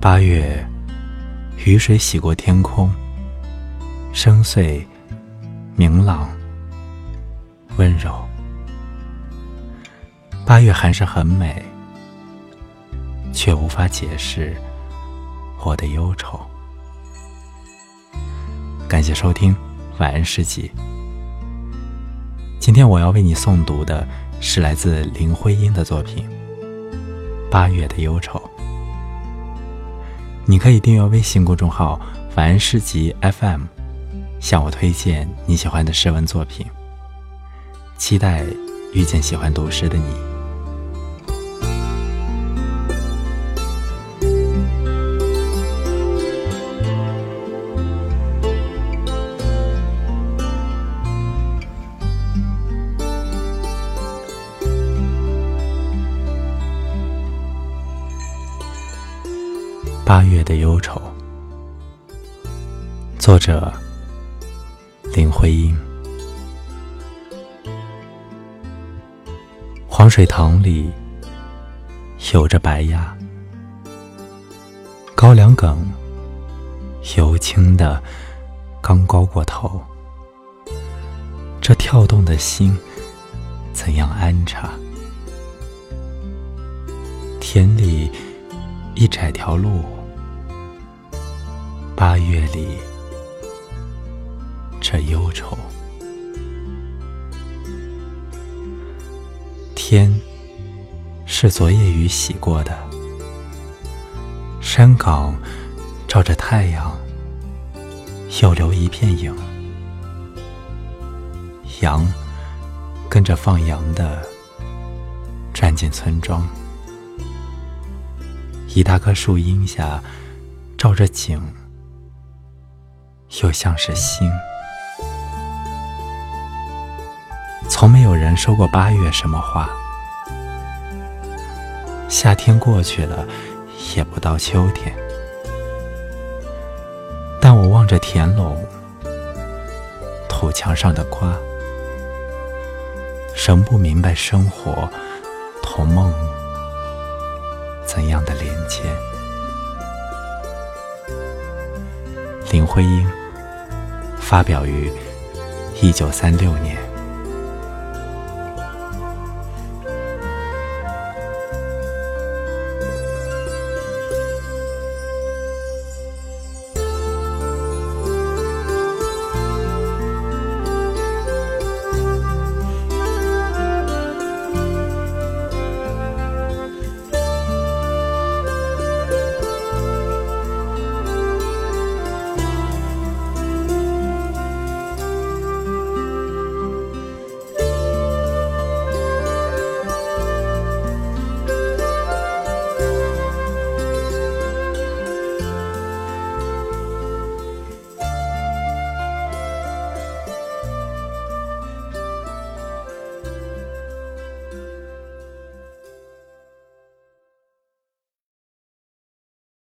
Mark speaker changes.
Speaker 1: 八月，雨水洗过天空，深邃、明朗、温柔。八月还是很美，却无法解释我的忧愁。感谢收听，晚安诗集。今天我要为你诵读的是来自林徽因的作品《八月的忧愁》。你可以订阅微信公众号“凡诗集 FM”，向我推荐你喜欢的诗文作品。期待遇见喜欢读诗的你。八月的忧愁，作者林徽因。黄水塘里游着白鸭，高粱梗油青的刚高过头，这跳动的心怎样安插？田里一窄条路。八月里，这忧愁。天是昨夜雨洗过的，山岗照着太阳，又留一片影。羊跟着放羊的转进村庄，一大棵树荫下，照着景。又像是星，从没有人说过八月什么话。夏天过去了，也不到秋天。但我望着田垄、土墙上的瓜，仍不明白生活同梦怎样的连接。林徽因，发表于一九三六年。